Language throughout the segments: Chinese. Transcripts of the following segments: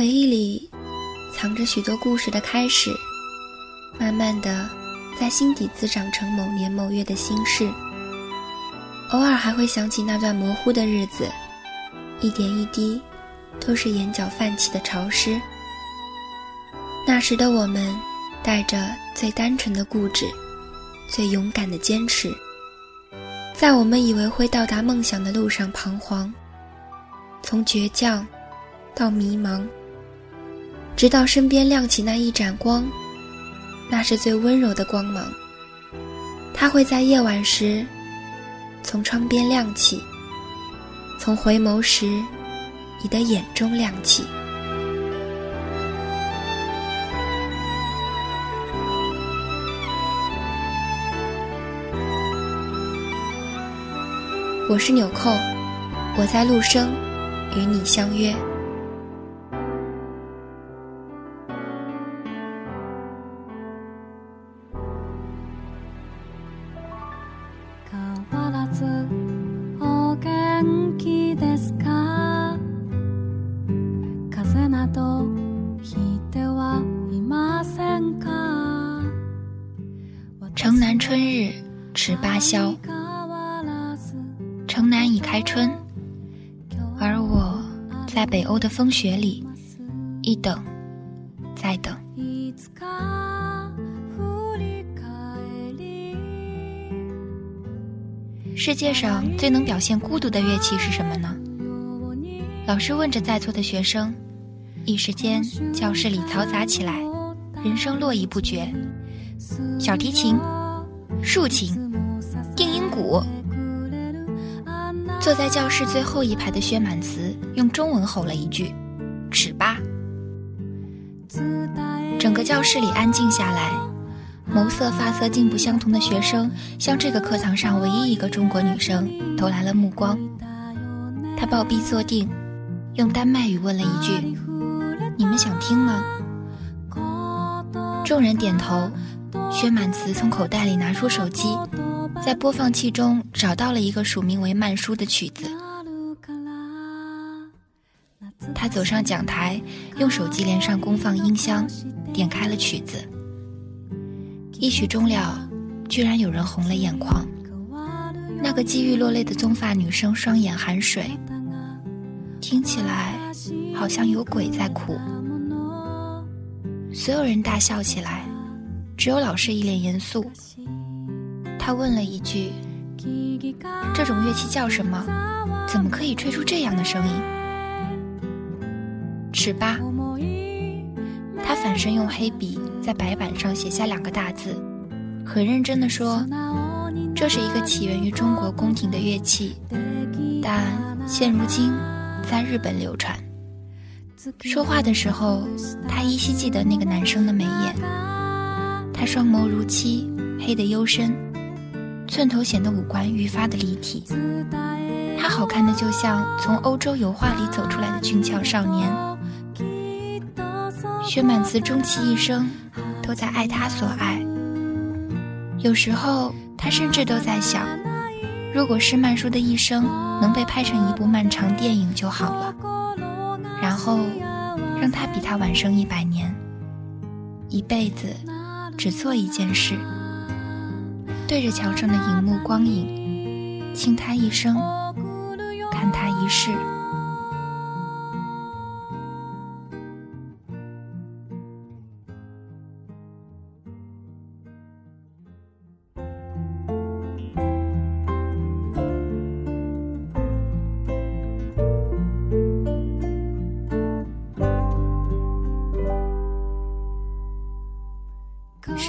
回忆里藏着许多故事的开始，慢慢的在心底滋长成某年某月的心事。偶尔还会想起那段模糊的日子，一点一滴，都是眼角泛起的潮湿。那时的我们，带着最单纯的固执，最勇敢的坚持，在我们以为会到达梦想的路上彷徨，从倔强到迷茫，直到身边亮起那一盏光，那是最温柔的光芒。它会在夜晚时。从窗边亮起，从回眸时，你的眼中亮起。我是纽扣，我在陆生，与你相约。春日迟八宵，城南已开春，而我在北欧的风雪里，一等再等。世界上最能表现孤独的乐器是什么呢？老师问着在座的学生，一时间教室里嘈杂起来，人声络绎不绝。小提琴、竖琴、定音鼓。坐在教室最后一排的薛满慈用中文吼了一句：“尺八。”整个教室里安静下来，眸色发色竟不相同的学生向这个课堂上唯一一个中国女生投来了目光。她抱臂坐定，用丹麦语问了一句：“你们想听吗？”众人点头。薛满慈从口袋里拿出手机，在播放器中找到了一个署名为“曼殊”的曲子。他走上讲台，用手机连上功放音箱，点开了曲子。一曲终了，居然有人红了眼眶。那个机遇落泪的棕发女生双眼含水，听起来好像有鬼在哭。所有人大笑起来。只有老师一脸严肃，他问了一句：“这种乐器叫什么？怎么可以吹出这样的声音？”尺八。他反身用黑笔在白板上写下两个大字，很认真地说：“这是一个起源于中国宫廷的乐器，但现如今在日本流传。”说话的时候，他依稀记得那个男生的眉眼。他双眸如漆，黑得幽深，寸头显得五官愈发的立体。他好看的就像从欧洲油画里走出来的俊俏少年。薛满慈终其一生都在爱他所爱。有时候他甚至都在想，如果施曼殊的一生能被拍成一部漫长电影就好了，然后让他比他晚生一百年，一辈子。只做一件事，对着墙上的荧幕光影，倾他一生，看他一世。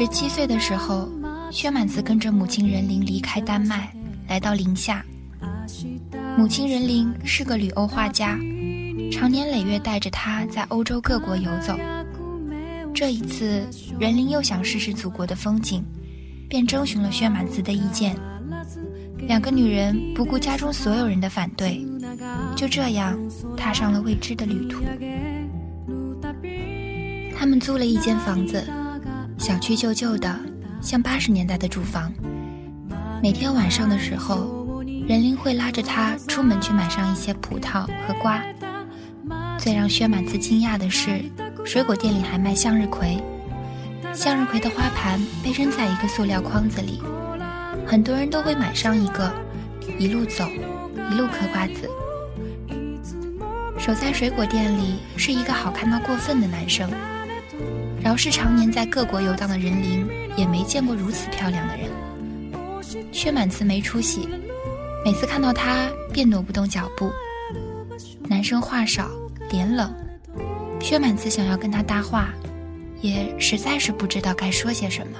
十七岁的时候，薛满子跟着母亲任玲离开丹麦，来到宁夏。母亲任玲是个旅欧画家，常年累月带着他在欧洲各国游走。这一次，任玲又想试试祖国的风景，便征询了薛满子的意见。两个女人不顾家中所有人的反对，就这样踏上了未知的旅途。他们租了一间房子。小区旧旧的，像八十年代的住房。每天晚上的时候，任玲会拉着他出门去买上一些葡萄和瓜，最让薛满子惊讶的是，水果店里还卖向日葵。向日葵的花盘被扔在一个塑料筐子里，很多人都会买上一个，一路走，一路嗑瓜子。守在水果店里是一个好看到过分的男生，饶是常年在各国游荡的人灵，也没见过如此漂亮的人。薛满慈没出息，每次看到他便挪不动脚步。男生话少，脸冷，薛满慈想要跟他搭话，也实在是不知道该说些什么，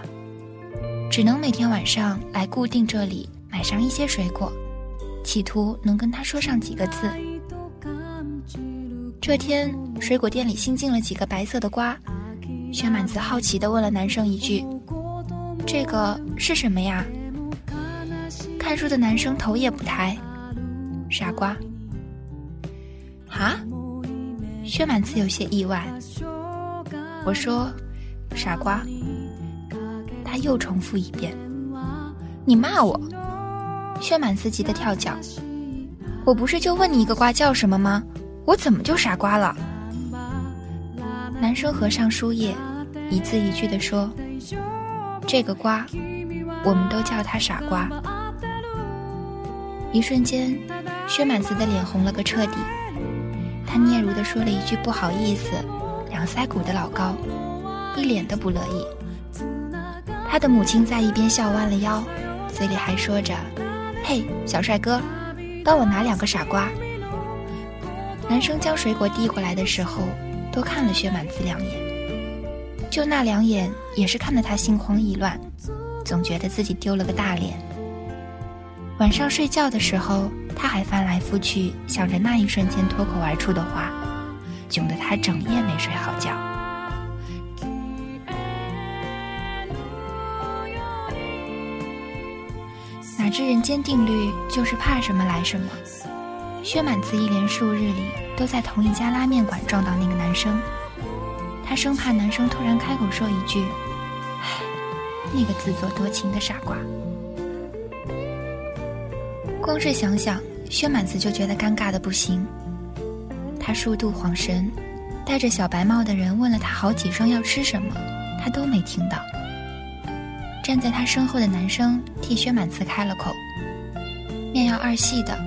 只能每天晚上来固定这里买上一些水果，企图能跟他说上几个字。这天，水果店里新进了几个白色的瓜。薛满子好奇地问了男生一句：“这个是什么呀？”看书的男生头也不抬：“傻瓜。”啊？薛满子有些意外。我说：“傻瓜。”他又重复一遍：“你骂我？”薛满子急得跳脚：“我不是就问你一个瓜叫什么吗？”我怎么就傻瓜了？男生合上书页，一字一句地说：“这个瓜，我们都叫他傻瓜。”一瞬间，薛满子的脸红了个彻底。他嗫嚅地说了一句“不好意思”，两腮鼓的老高，一脸的不乐意。他的母亲在一边笑弯了腰，嘴里还说着：“嘿，小帅哥，帮我拿两个傻瓜。”男生将水果递过来的时候，多看了薛满子两眼，就那两眼也是看得他心慌意乱，总觉得自己丢了个大脸。晚上睡觉的时候，他还翻来覆去想着那一瞬间脱口而出的话，窘得他整夜没睡好觉。哪知人间定律就是怕什么来什么。薛满子一连数日里都在同一家拉面馆撞到那个男生，他生怕男生突然开口说一句：“唉，那个自作多情的傻瓜。”光是想想，薛满子就觉得尴尬的不行。他数度恍神，戴着小白帽的人问了他好几声要吃什么，他都没听到。站在他身后的男生替薛满子开了口：“面要二细的。”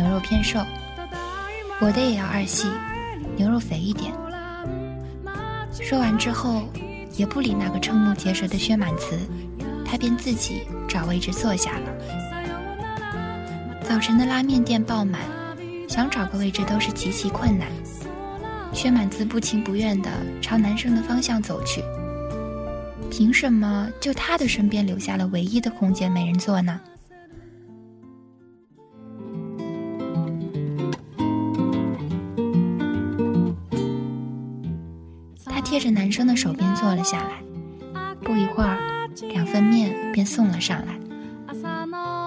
牛肉偏瘦，我的也要二细，牛肉肥一点。说完之后，也不理那个瞠目结舌的薛满慈，他便自己找位置坐下了。早晨的拉面店爆满，想找个位置都是极其困难。薛满慈不情不愿地朝男生的方向走去。凭什么就他的身边留下了唯一的空间没人坐呢？男生的手边坐了下来，不一会儿，两份面便送了上来。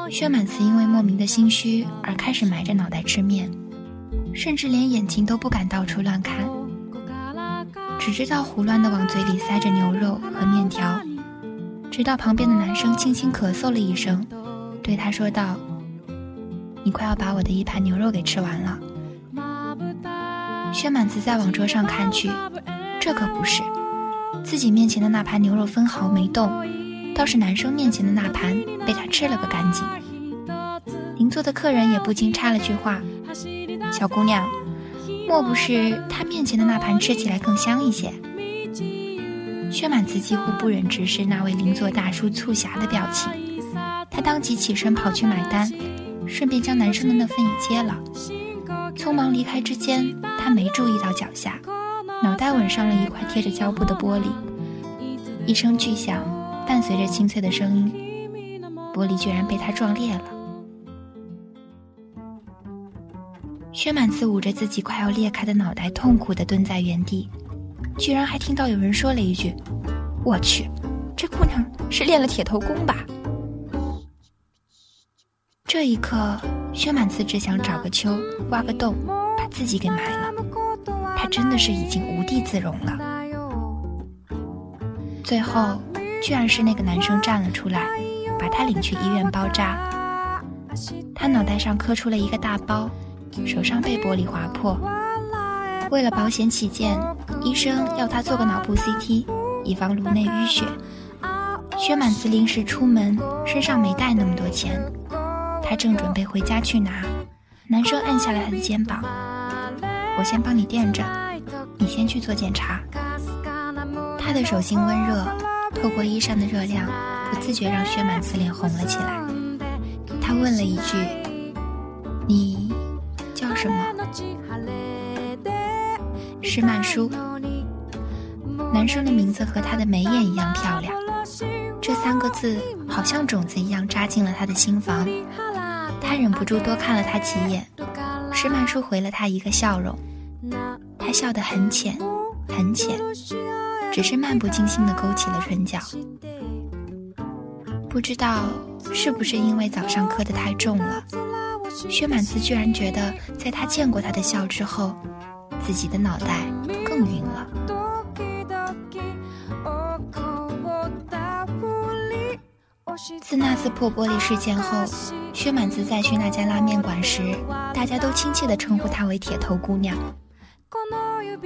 薛满慈因为莫名的心虚而开始埋着脑袋吃面，甚至连眼睛都不敢到处乱看，只知道胡乱的往嘴里塞着牛肉和面条。直到旁边的男生轻轻咳嗽了一声，对他说道：“你快要把我的一盘牛肉给吃完了。”薛满慈再往桌上看去。这可不是，自己面前的那盘牛肉分毫没动，倒是男生面前的那盘被他吃了个干净。邻座的客人也不禁插了句话：“小姑娘，莫不是他面前的那盘吃起来更香一些？”薛满子几乎不忍直视那位邻座大叔促狭的表情，他当即起身跑去买单，顺便将男生的那份也接了。匆忙离开之间，他没注意到脚下。脑袋吻上了一块贴着胶布的玻璃，一声巨响，伴随着清脆的声音，玻璃居然被他撞裂了。薛满子捂着自己快要裂开的脑袋，痛苦地蹲在原地，居然还听到有人说了一句：“我去，这姑娘是练了铁头功吧？”这一刻，薛满子只想找个丘，挖个洞，把自己给埋了。他真的是已经无地自容了。最后，居然是那个男生站了出来，把他领去医院包扎。他脑袋上磕出了一个大包，手上被玻璃划破，为了保险起见，医生要他做个脑部 CT，以防颅内淤血。薛满子临时出门，身上没带那么多钱，他正准备回家去拿，男生按下了他的肩膀：“我先帮你垫着，你先去做检查。”他的手心温热，透过衣衫的热量，不自觉让薛满子脸红了起来。他问了一句：“你叫什么？”施曼舒，男生的名字和他的眉眼一样漂亮，这三个字好像种子一样扎进了他的心房。他忍不住多看了他几眼。施曼书回了他一个笑容，他笑得很浅，很浅，只是漫不经心地勾起了唇角。不知道是不是因为早上磕得太重了，薛满子居然觉得，在他见过他的笑之后。自己的脑袋更晕了。自那次破玻璃事件后，薛满子再去那家拉面馆时，大家都亲切地称呼她为“铁头姑娘”。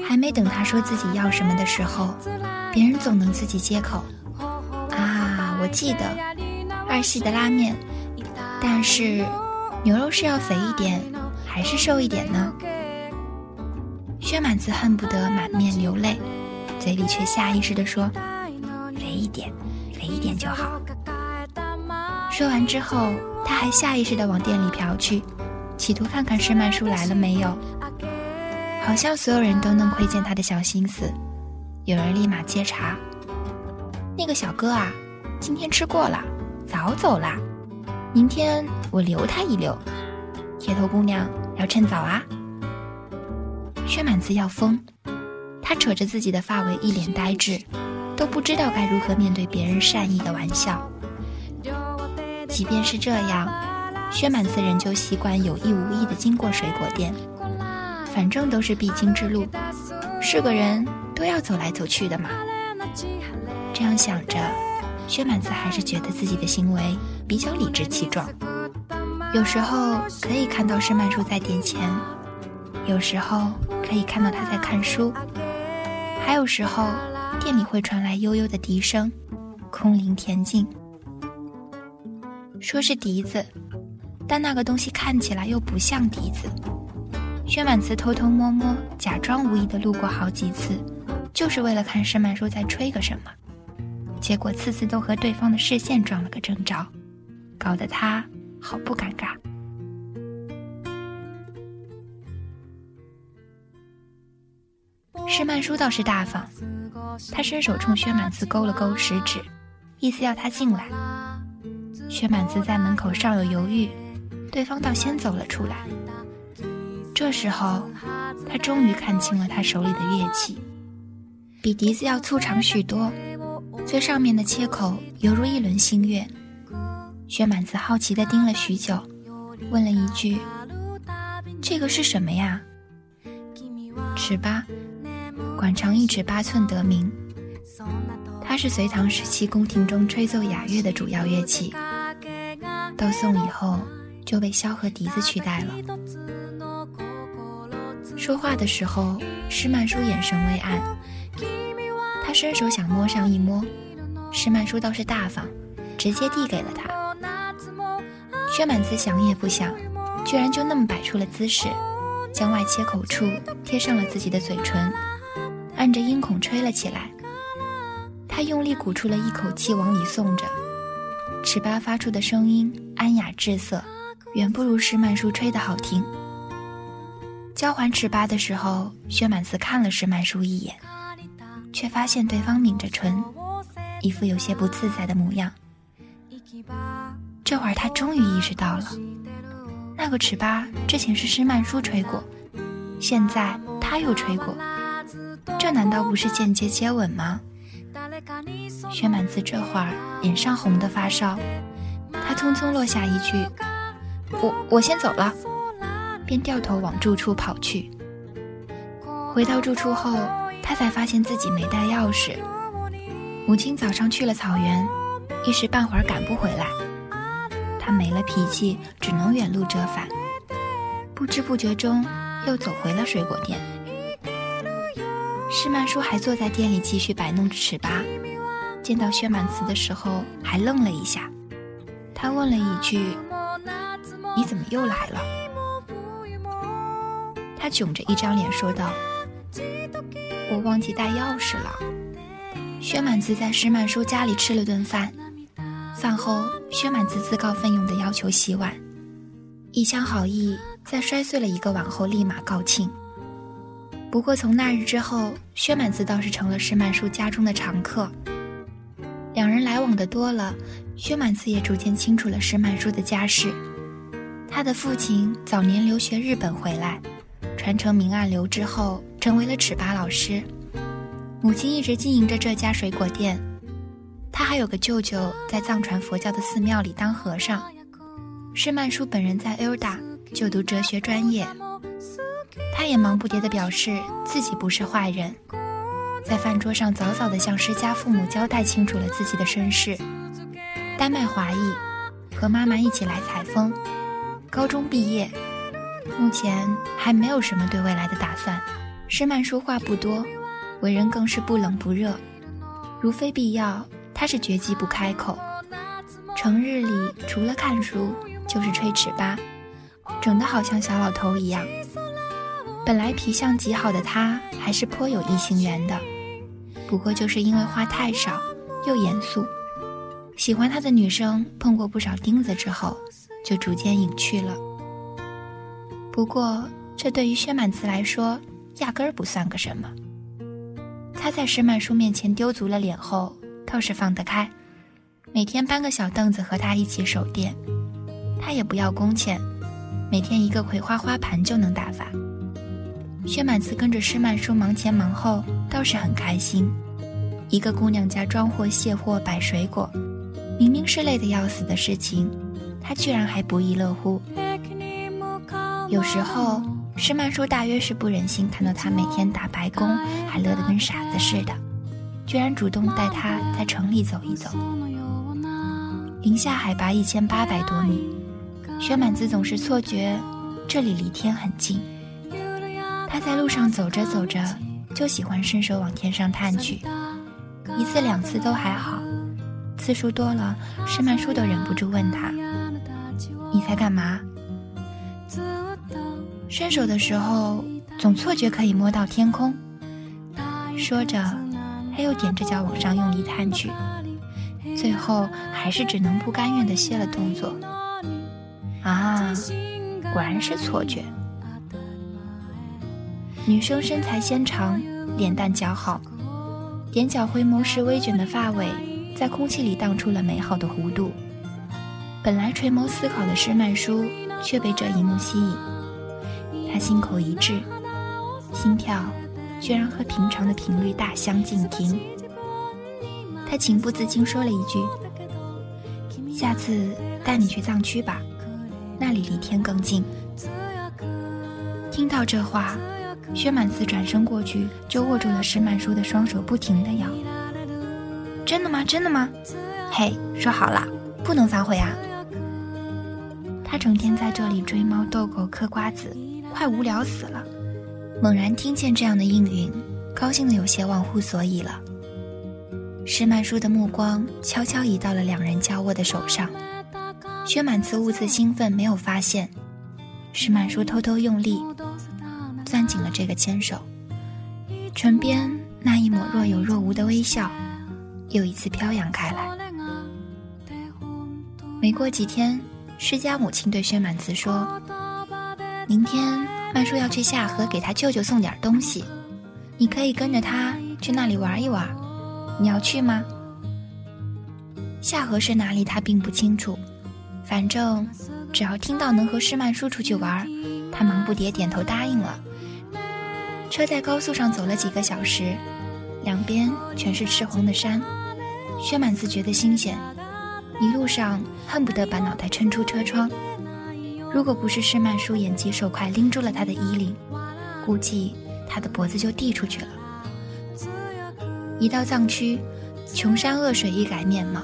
还没等她说自己要什么的时候，别人总能自己接口：“啊，我记得二系的拉面，但是牛肉是要肥一点，还是瘦一点呢？”薛满子恨不得满面流泪，嘴里却下意识地说：“肥一点，肥一点就好。”说完之后，他还下意识地往店里瞟去，企图看看施曼叔来了没有。好像所有人都能窥见他的小心思，有人立马接茬：“那个小哥啊，今天吃过了，早走啦。明天我留他一留。铁头姑娘要趁早啊。”薛满子要疯，他扯着自己的发尾，一脸呆滞，都不知道该如何面对别人善意的玩笑。即便是这样，薛满子仍旧习惯有意无意地经过水果店，反正都是必经之路，是个人都要走来走去的嘛。这样想着，薛满子还是觉得自己的行为比较理直气壮。有时候可以看到施曼叔在点钱，有时候。可以看到他在看书，还有时候店里会传来悠悠的笛声，空灵恬静。说是笛子，但那个东西看起来又不像笛子。薛满子偷偷摸摸、假装无意的路过好几次，就是为了看施曼叔在吹个什么，结果次次都和对方的视线撞了个正着，搞得他好不尴尬。施曼书倒是大方，他伸手冲薛满子勾了勾食指，意思要他进来。薛满子在门口尚有犹豫，对方倒先走了出来。这时候，他终于看清了他手里的乐器，比笛子要粗长许多，最上面的切口犹如一轮新月。薛满子好奇地盯了许久，问了一句：“这个是什么呀？”尺八。管长一尺八寸得名，它是隋唐时期宫廷中吹奏雅乐的主要乐器。到宋以后就被箫和笛子取代了。说话的时候，施曼书眼神微暗，他伸手想摸上一摸，施曼书倒是大方，直接递给了他。薛满子想也不想，居然就那么摆出了姿势，将外切口处贴上了自己的嘴唇。按着音孔吹了起来，他用力鼓出了一口气，往里送着。尺八发出的声音安雅滞涩，远不如施曼书吹的好听。交还尺八的时候，薛满子看了施曼书一眼，却发现对方抿着唇，一副有些不自在的模样。这会儿他终于意识到了，那个尺八之前是施曼书吹过，现在他又吹过。这难道不是间接接吻吗？薛满子这会儿脸上红得发烧，他匆匆落下一句：“我我先走了。”便掉头往住处跑去。回到住处后，他才发现自己没带钥匙。母亲早上去了草原，一时半会儿赶不回来，他没了脾气，只能远路折返。不知不觉中，又走回了水果店。施曼叔还坐在店里继续摆弄着尺八，见到薛满慈的时候还愣了一下。他问了一句：“你怎么又来了？”他囧着一张脸说道：“我忘记带钥匙了。”薛满子在施曼叔家里吃了顿饭，饭后薛满子自告奋勇地要求洗碗，一腔好意在摔碎了一个碗后立马告罄。不过从那日之后，薛满子倒是成了施曼叔家中的常客。两人来往的多了，薛满子也逐渐清楚了施曼殊的家世。他的父亲早年留学日本回来，传承明暗流之后，成为了尺八老师。母亲一直经营着这家水果店，他还有个舅舅在藏传佛教的寺庙里当和尚。施曼殊本人在 Elda 就读哲学专业，他也忙不迭地表示自己不是坏人，在饭桌上早早地向施家父母交代清楚了自己的身世：丹麦华裔，和妈妈一起来采风，高中毕业，目前还没有什么对未来的打算。施曼说话不多。为人更是不冷不热，如非必要，他是绝技不开口。成日里除了看书就是吹尺八，整得好像小老头一样。本来皮相极好的他，还是颇有异性缘的，不过就是因为话太少，又严肃，喜欢他的女生碰过不少钉子之后，就逐渐隐去了。不过这对于薛满慈来说，压根儿不算个什么。他在石满书面前丢足了脸后，倒是放得开，每天搬个小凳子和他一起守店，他也不要工钱，每天一个葵花花盘就能打发。薛满慈跟着施曼书忙前忙后，倒是很开心。一个姑娘家装货卸货摆水果，明明是累得要死的事情，她居然还不亦乐乎。有时候。施曼殊大约是不忍心看到他每天打白工，还乐得跟傻子似的，居然主动带他在城里走一走。零下海拔一千八百多米，薛满子总是错觉这里离天很近。他在路上走着走着，就喜欢伸手往天上探去，一次两次都还好，次数多了，施曼叔都忍不住问他：“你在干嘛？”伸手的时候，总错觉可以摸到天空。说着，他又踮着脚往上用力探去，最后还是只能不甘愿地歇了动作。啊，果然是错觉。女生身材纤长，脸蛋姣好，踮脚回眸时微卷的发尾，在空气里荡出了美好的弧度。本来垂眸思考的施曼殊，却被这一幕吸引。他心口一滞，心跳居然和平常的频率大相径庭。他情不自禁说了一句：“下次带你去藏区吧，那里离天更近。”听到这话，薛满慈转身过去就握住了施曼殊的双手，不停地摇。“真的吗？真的吗？嘿，说好了，不能反悔啊！”他整天在这里追猫逗狗嗑瓜子。快无聊死了！猛然听见这样的应允，高兴的有些忘乎所以了。施曼殊的目光悄悄移到了两人交握的手上，薛满慈兀自兴奋，没有发现。施曼殊偷偷用力，攥紧了这个牵手，唇边那一抹若有若无的微笑，又一次飘扬开来。没过几天，施家母亲对薛满慈说。明天曼叔要去下河给他舅舅送点东西，你可以跟着他去那里玩一玩，你要去吗？下河是哪里？他并不清楚，反正只要听到能和施曼叔出去玩，他忙不迭点头答应了。车在高速上走了几个小时，两边全是赤红的山，薛满子觉得新鲜，一路上恨不得把脑袋抻出车窗。如果不是施曼殊眼疾手快拎住了他的衣领，估计他的脖子就递出去了。一到藏区，穷山恶水一改面貌，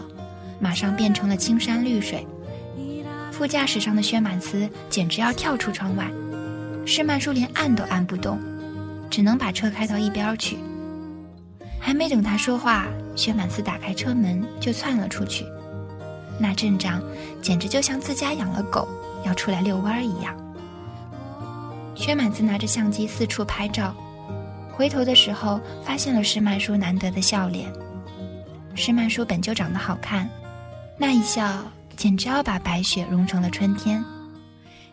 马上变成了青山绿水。副驾驶上的薛满慈简直要跳出窗外，施曼殊连按都按不动，只能把车开到一边去，还没等他说话，薛满子打开车门就窜了出去，那阵仗简直就像自家养了狗要出来遛弯一样。薛满子拿着相机四处拍照，回头的时候发现了施曼叔难得的笑脸。施曼叔本就长得好看，那一笑简直要把白雪融成了春天。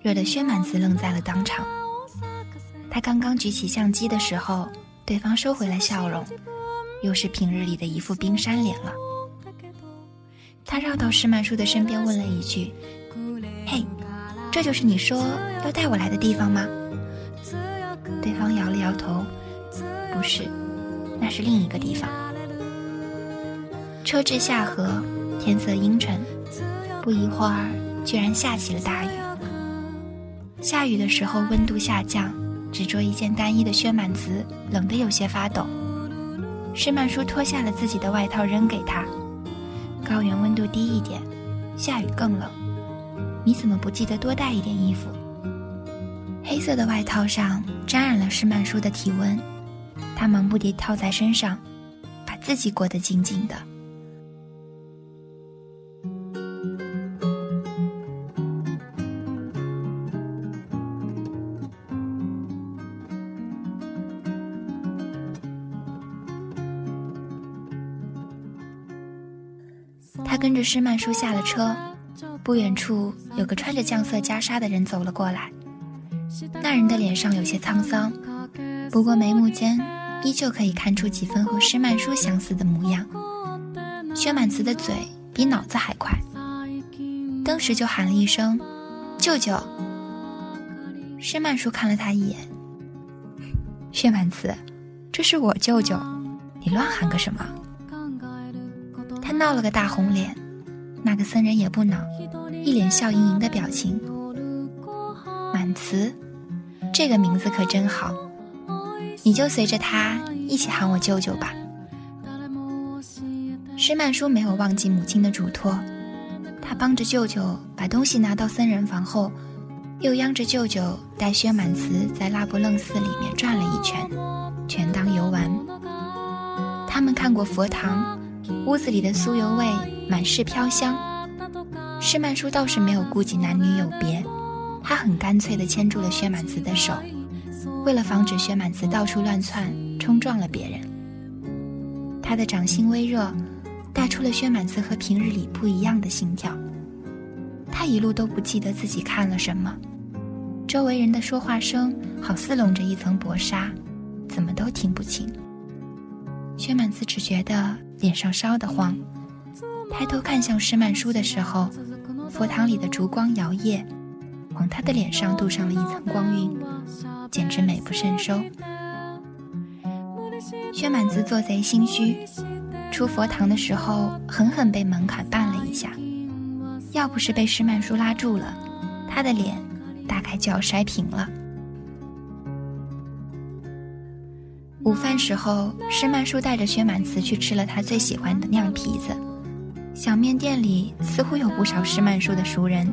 惹得薛满子愣在了当场。他刚刚举起相机的时候，对方收回了笑容，又是平日里的一副冰山脸了。他绕到施曼叔的身边，问了一句：“嘿，这就是你说要带我来的地方吗？”对方摇了摇头：“不是，那是另一个地方。”车至下河，天色阴沉，不一会儿，居然下起了大雨。下雨的时候，温度下降，只着一件单衣的薛满子冷得有些发抖。施曼叔脱下了自己的外套扔给他。高原温度低一点，下雨更冷。你怎么不记得多带一点衣服？黑色的外套上沾染了施曼叔的体温，他忙不迭套在身上，把自己裹得紧紧的。着施曼叔下了车，不远处有个穿着酱色袈裟的人走了过来。那人的脸上有些沧桑，不过眉目间依旧可以看出几分和施曼叔相似的模样。薛满慈的嘴比脑子还快，当时就喊了一声“舅舅”。施曼叔看了他一眼：“薛满慈，这是我舅舅，你乱喊个什么？”他闹了个大红脸，那个僧人也不恼，一脸笑盈盈的表情。满慈，这个名字可真好，你就随着他一起喊我舅舅吧。施曼叔没有忘记母亲的嘱托，他帮着舅舅把东西拿到僧人房后，又央着舅舅带薛满慈在拉卜楞寺里面转了一圈，全当游玩。他们看过佛堂。屋子里的酥油味满是飘香，施曼叔倒是没有顾及男女有别，他很干脆地牵住了薛满子的手，为了防止薛满子到处乱窜冲撞了别人。他的掌心微热，带出了薛满子和平日里不一样的心跳。他一路都不记得自己看了什么，周围人的说话声好似笼着一层薄纱，怎么都听不清。薛满子只觉得。脸上烧得慌，抬头看向施曼殊的时候，佛堂里的烛光摇曳，往他的脸上镀上了一层光晕，简直美不胜收。薛满子做贼心虚，出佛堂的时候狠狠被门槛绊了一下，要不是被施曼殊拉住了，他的脸大概就要摔平了。午饭时候，施曼叔带着薛满慈去吃了他最喜欢的酿皮子。小面店里似乎有不少施曼叔的熟人。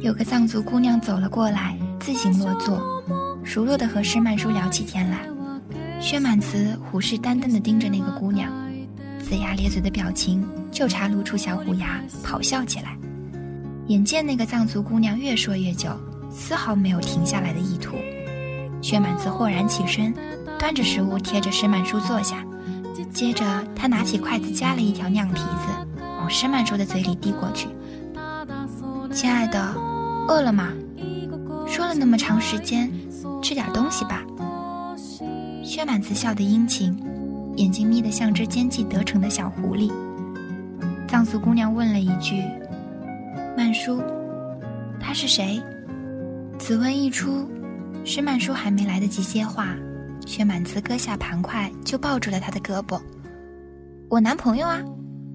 有个藏族姑娘走了过来，自行落座，熟络的和施曼叔聊起天来。薛满慈虎视眈眈地盯着那个姑娘，龇牙咧嘴的表情就差露出小虎牙，咆哮起来。眼见那个藏族姑娘越说越久，丝毫没有停下来的意图，薛满慈豁然起身。端着食物贴着施曼叔坐下，接着他拿起筷子夹了一条酿皮子，施曼叔的嘴里递过去。亲爱的，饿了吗？说了那么长时间，吃点东西吧。薛满子笑得殷勤，眼睛眯得像只奸计得逞的小狐狸。藏族姑娘问了一句：“曼叔，他是谁？”此问一出，施曼叔还没来得及接话。薛满子割下盘筷，就抱住了他的胳膊。我男朋友啊，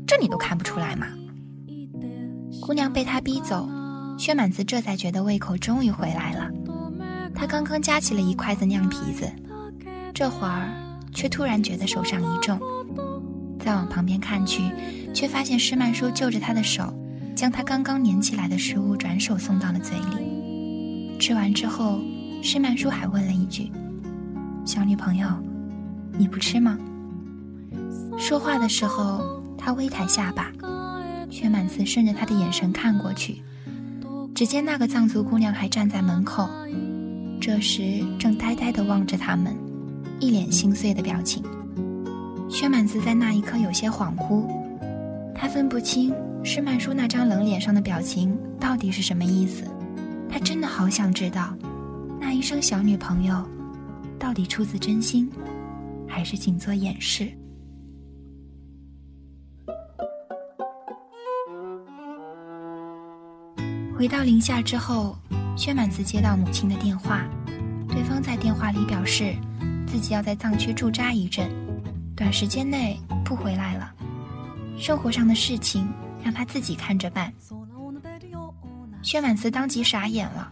这你都看不出来吗？姑娘被他逼走，薛满子这才觉得胃口终于回来了。他刚刚夹起了一筷子酿皮子，这会儿却突然觉得手上一重，再往旁边看去，却发现施曼叔就着他的手，将他刚刚粘起来的食物转手送到了嘴里。吃完之后，施曼叔还问了一句。小女朋友，你不吃吗？说话的时候，他微抬下巴。薛满慈顺着他的眼神看过去，只见那个藏族姑娘还站在门口，这时正呆呆地望着他们，一脸心碎的表情。薛满慈在那一刻有些恍惚，他分不清施曼殊那张冷脸上的表情到底是什么意思。他真的好想知道，那一声“小女朋友”到底出自真心，还是仅做掩饰。回到宁夏之后，薛满子接到母亲的电话，对方在电话里表示，自己要在藏区驻扎一阵，短时间内不回来了。生活上的事情让他自己看着办。薛满子当即傻眼了，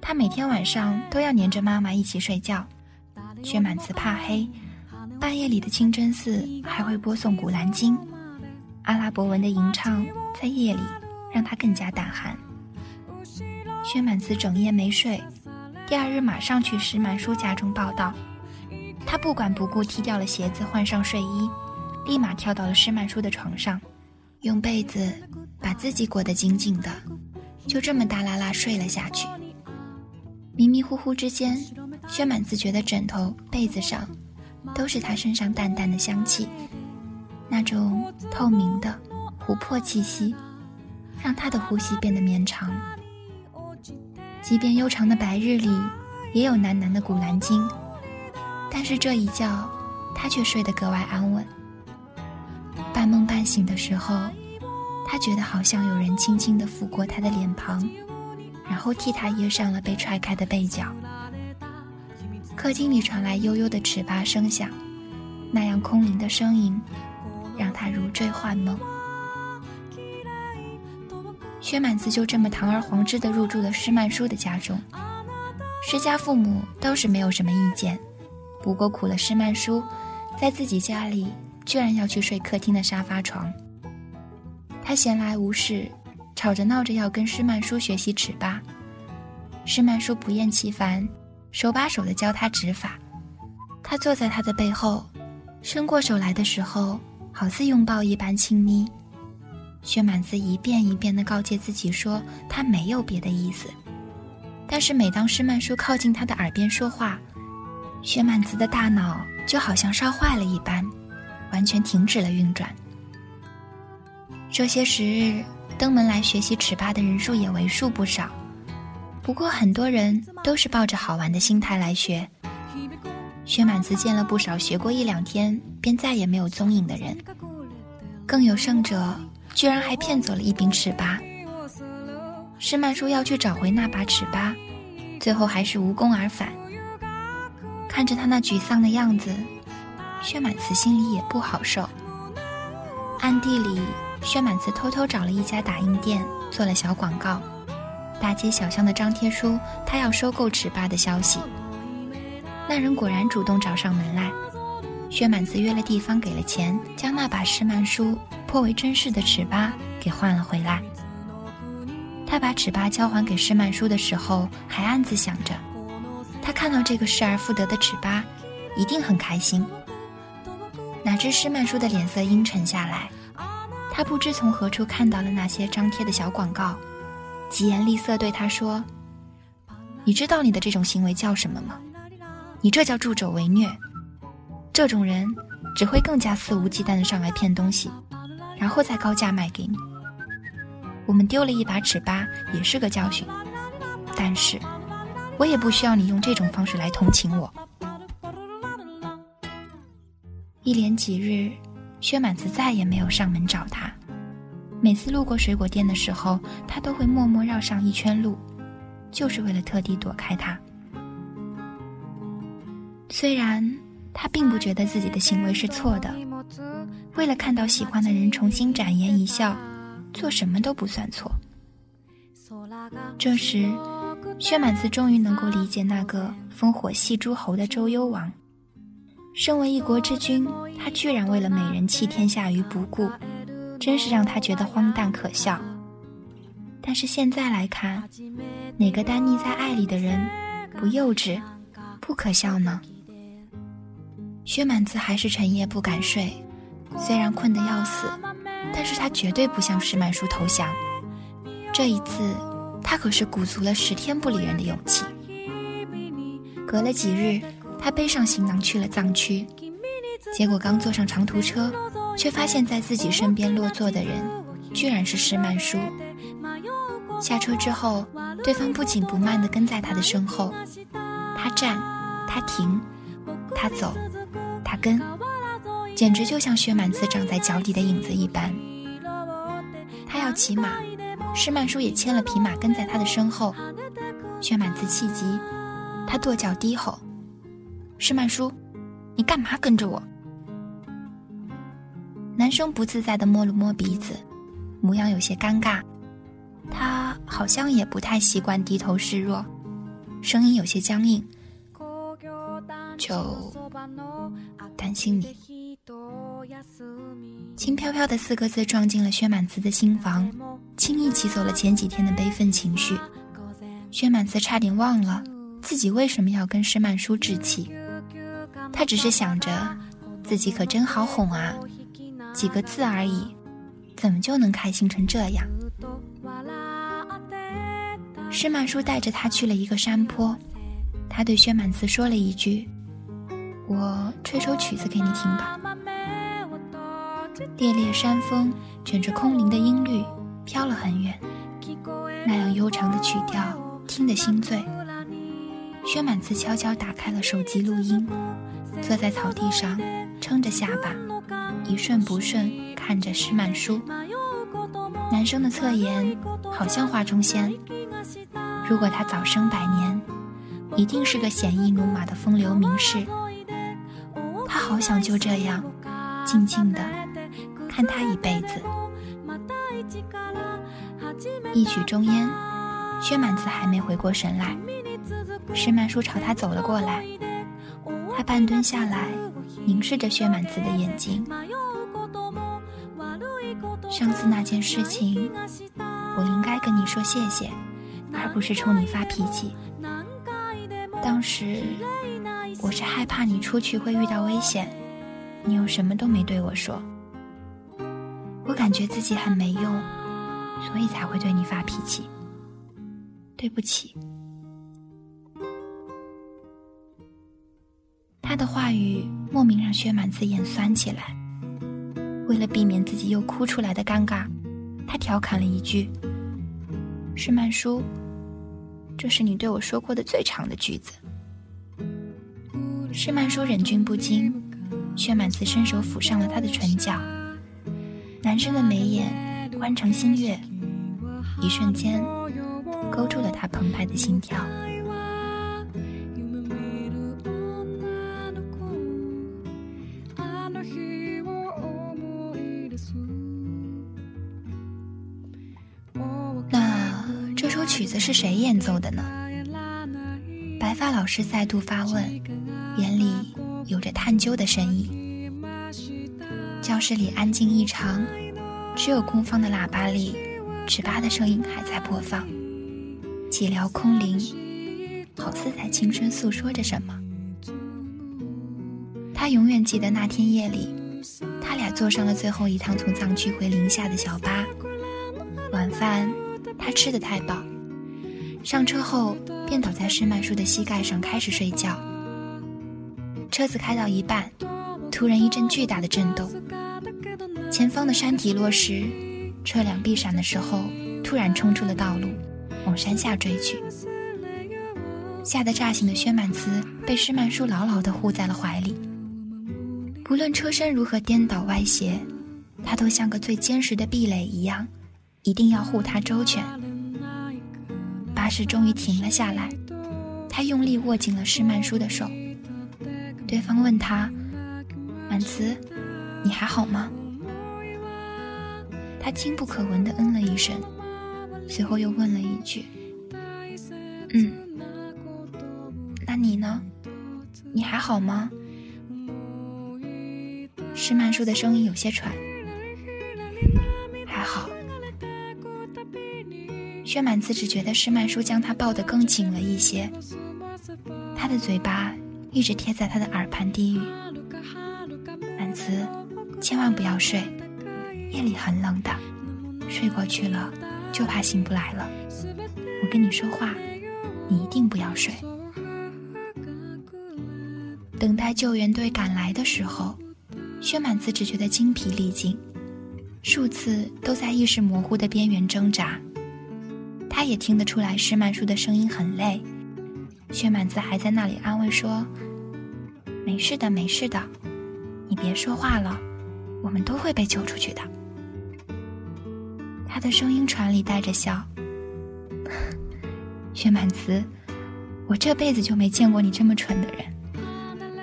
他每天晚上都要黏着妈妈一起睡觉。薛满子怕黑，半夜里的清真寺还会播送《古兰经》，阿拉伯文的吟唱在夜里让他更加胆寒。薛满慈整夜没睡，第二日马上去石满书家中报道。他不管不顾，踢掉了鞋子，换上睡衣，立马跳到了石满书的床上，用被子把自己裹得紧紧的，就这么大啦啦睡了下去。迷迷糊糊之间，薛满子觉得枕头、被子上都是他身上淡淡的香气，那种透明的琥珀气息，让他的呼吸变得绵长。即便悠长的白日里，也有喃喃的古兰经，但是这一觉，他却睡得格外安稳。半梦半醒的时候，他觉得好像有人轻轻地抚过他的脸庞，然后替他掖上了被踹开的被角。客厅里传来悠悠的尺八声响，那样空灵的声音，让他如坠幻梦。薛满子就这么堂而皇之地入住了施曼殊的家中，施家父母倒是没有什么意见，不过苦了施曼殊，在自己家里居然要去睡客厅的沙发床。他闲来无事，吵着闹着要跟施曼殊学习尺八，施曼殊不厌其烦，手把手地教他指法。他坐在他的背后，伸过手来的时候，好似拥抱一般亲昵。薛满子一遍一遍地告诫自己说：“他没有别的意思。”但是每当施曼叔靠近他的耳边说话，薛满子的大脑就好像烧坏了一般，完全停止了运转。这些时日，登门来学习尺八的人数也为数不少，不过很多人都是抱着好玩的心态来学。薛满子见了不少学过一两天便再也没有踪影的人，更有甚者。居然还骗走了一柄尺八。施曼殊要去找回那把尺八，最后还是无功而返。看着他那沮丧的样子，薛满慈心里也不好受。暗地里，薛满慈偷偷找了一家打印店做了小广告，大街小巷的张贴出他要收购尺八的消息。那人果然主动找上门来，薛满慈约了地方，给了钱，将那把施曼殊。颇为珍视的尺八给换了回来。他把尺八交还给施曼叔的时候，还暗自想着，他看到这个失而复得的尺八，一定很开心。哪知施曼叔的脸色阴沉下来，他不知从何处看到了那些张贴的小广告，疾言厉色对他说：“你知道你的这种行为叫什么吗？你这叫助纣为虐。这种人只会更加肆无忌惮的上来骗东西。”然后再高价卖给你。我们丢了一把尺八，也是个教训。但是，我也不需要你用这种方式来同情我。一连几日，薛满子再也没有上门找他。每次路过水果店的时候，他都会默默绕上一圈路，就是为了特地躲开他。虽然他并不觉得自己的行为是错的。为了看到喜欢的人重新展颜一笑，做什么都不算错。这时，薛满子终于能够理解那个烽火戏诸侯的周幽王。身为一国之君，他居然为了美人弃天下于不顾，真是让他觉得荒诞可笑。但是现在来看，哪个单溺在爱里的人不幼稚、不可笑呢？薛满子还是整夜不敢睡，虽然困得要死，但是他绝对不向石满书投降。这一次，他可是鼓足了十天不理人的勇气。隔了几日，他背上行囊去了藏区，结果刚坐上长途车，却发现在自己身边落座的人，居然是石曼书。下车之后，对方不紧不慢地跟在他的身后，他站，他停，他走，他跟，简直就像薛满子长在脚底的影子一般。他要骑马，施曼叔也牵了匹马跟在他的身后。薛满子气急，他跺脚低吼：“施曼叔，你干嘛跟着我？”男生不自在地摸了摸鼻子，模样有些尴尬。他好像也不太习惯低头示弱，声音有些僵硬。就担心你，轻飘飘的四个字撞进了薛满慈的心房，轻易挤走了前几天的悲愤情绪。薛满慈差点忘了自己为什么要跟施曼书置气，他只是想着自己可真好哄啊，几个字而已，怎么就能开心成这样？施曼书带着他去了一个山坡，他对薛满慈说了一句：“我吹首曲子给你听吧。”烈烈山风卷着空灵的音律，飘了很远，那样悠长的曲调听得心醉。薛满子悄悄打开了手机录音，坐在草地上，撑着下巴，一瞬不瞬看着施满书。男生的侧颜好像画中仙。如果他早生百年，一定是个鲜衣怒马的风流名士。好想就这样，静静的看他一辈子。一曲终烟，薛满子还没回过神来，石曼书朝他走了过来。他半蹲下来，凝视着薛满子的眼睛。上次那件事情，我应该跟你说谢谢。而不是冲你发脾气。当时我是害怕你出去会遇到危险，你又什么都没对我说，我感觉自己很没用，所以才会对你发脾气。对不起。他的话语莫名让薛满子眼酸起来。为了避免自己又哭出来的尴尬，他调侃了一句：“是曼书。”这是你对我说过的最长的句子。施曼书忍俊不禁，薛满慈伸手抚上了他的唇角。男生的眉眼弯成新月，一瞬间勾住了他澎湃的心跳。那这首曲子是谁演奏的呢？白发老师再度发问，眼里有着探究的深意。教室里安静异常，只有空放的喇叭里，尺八的声音还在播放，寂寥空灵，好似在轻声诉说着什么。他永远记得那天夜里，他俩坐上了最后一趟从藏区回宁夏的小巴，晚饭他吃的太饱。上车后，便倒在施曼书的膝盖上开始睡觉。车子开到一半，突然一阵巨大的震动，前方的山体落石，车辆避闪的时候，突然冲出了道路，往山下追去。吓得乍醒的薛满慈被施曼书牢牢地护在了怀里。不论车身如何颠倒歪斜，他都像个最坚实的壁垒一样，一定要护他周全。巴士终于停了下来，他用力握紧了施曼书的手。对方问他：“满慈，你还好吗？”他轻不可闻的嗯了一声，随后又问了一句：“嗯，那你呢？你还好吗？”施曼叔的声音有些喘。还好薛满慈只觉得施曼叔将他抱得更紧了一些，他的嘴巴一直贴在他的耳畔低语：“满慈，千万不要睡，夜里很冷的，睡过去了就怕醒不来了。我跟你说话，你一定不要睡。等待救援队赶来的时候，薛满子只觉得精疲力尽，数次都在意识模糊的边缘挣扎。他也听得出来施曼殊的声音很累，薛满子还在那里安慰说：“没事的，没事的，你别说话了，我们都会被救出去的。”他的声音传里带着笑：“ 薛满子，我这辈子就没见过你这么蠢的人。”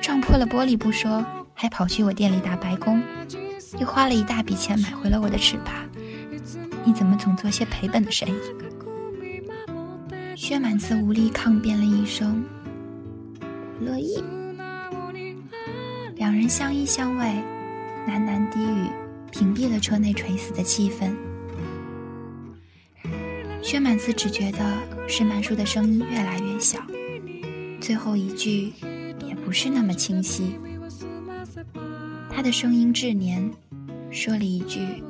撞破了玻璃不说，还跑去我店里打白工，又花了一大笔钱买回了我的尺八。你怎么总做些赔本的生意？薛满子无力抗辩了一声：“乐意。”两人相依相偎，喃喃低语，屏蔽了车内垂死的气氛。薛满子只觉得施曼书的声音越来越小，最后一句也。不是那么清晰，他的声音稚黏，说了一句：“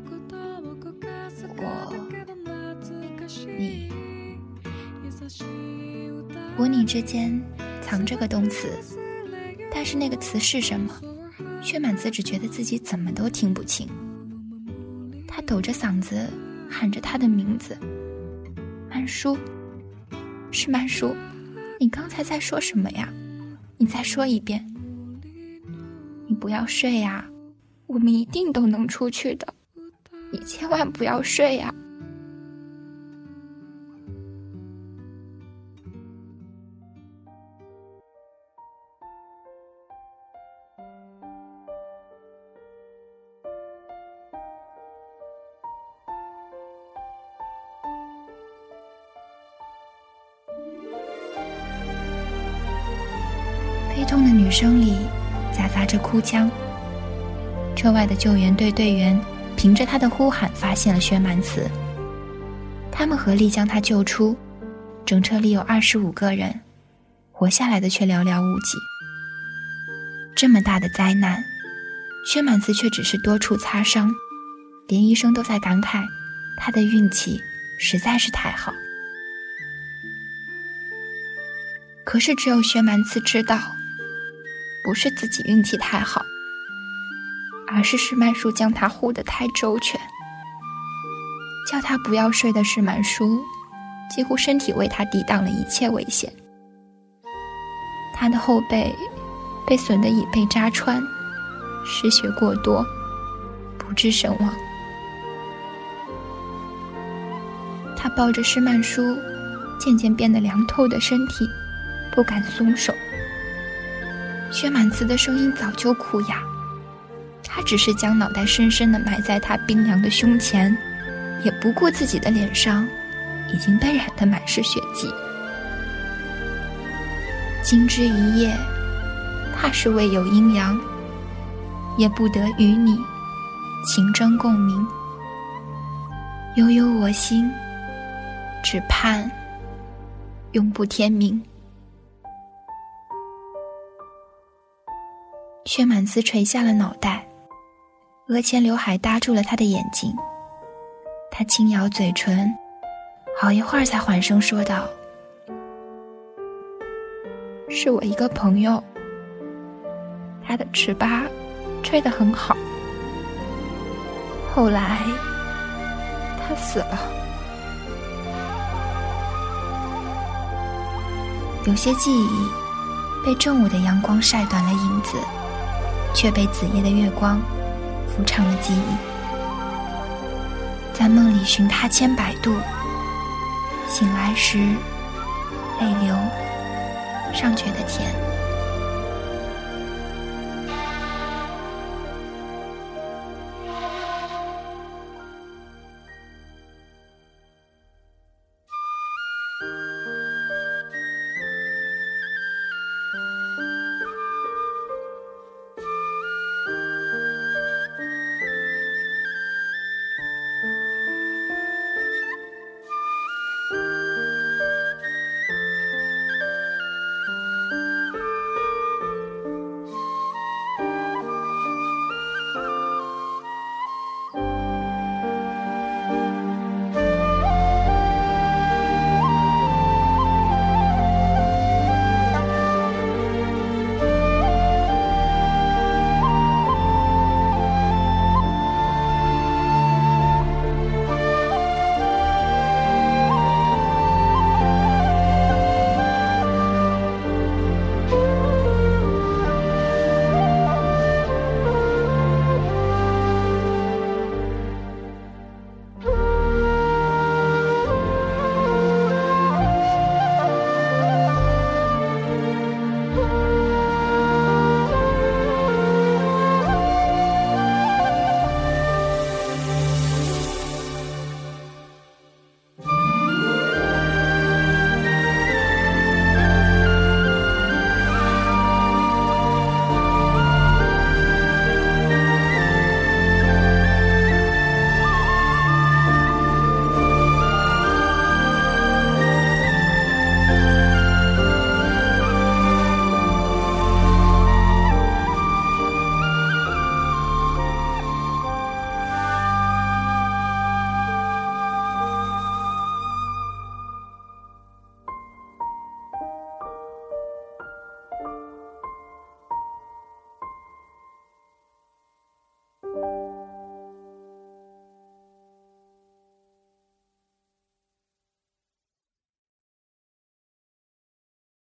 你之间藏着个动词，但是那个词是什么？”薛满子只觉得自己怎么都听不清。他抖着嗓子喊着他的名字：“曼叔，是曼叔，你刚才在说什么呀？”你再说一遍，你不要睡呀，我们一定都能出去的，你千万不要睡呀。声里夹杂着哭腔。车外的救援队队员凭着他的呼喊发现了薛蛮慈，他们合力将他救出。整车里有二十五个人，活下来的却寥寥无几。这么大的灾难，薛满慈却只是多处擦伤，连医生都在感慨他的运气实在是太好。可是只有薛蛮慈知道。不是自己运气太好，而是施曼殊将他护得太周全。叫他不要睡的施曼殊，几乎身体为他抵挡了一切危险。他的后背被损得已被扎穿，失血过多，不治身亡。他抱着施曼殊，渐渐变得凉透的身体，不敢松手。薛满慈的声音早就哭哑，他只是将脑袋深深地埋在他冰凉的胸前，也不顾自己的脸上已经被染得满是血迹。今之一夜，怕是未有阴阳，也不得与你情真共鸣。悠悠我心，只盼永不天明。薛满子垂下了脑袋，额前刘海搭住了他的眼睛。他轻咬嘴唇，好一会儿才缓声说道：“是我一个朋友，他的尺八吹得很好。后来他死了，有些记忆被正午的阳光晒短了影子。”却被子夜的月光抚长了记忆，在梦里寻他千百度，醒来时泪流，尚觉得甜。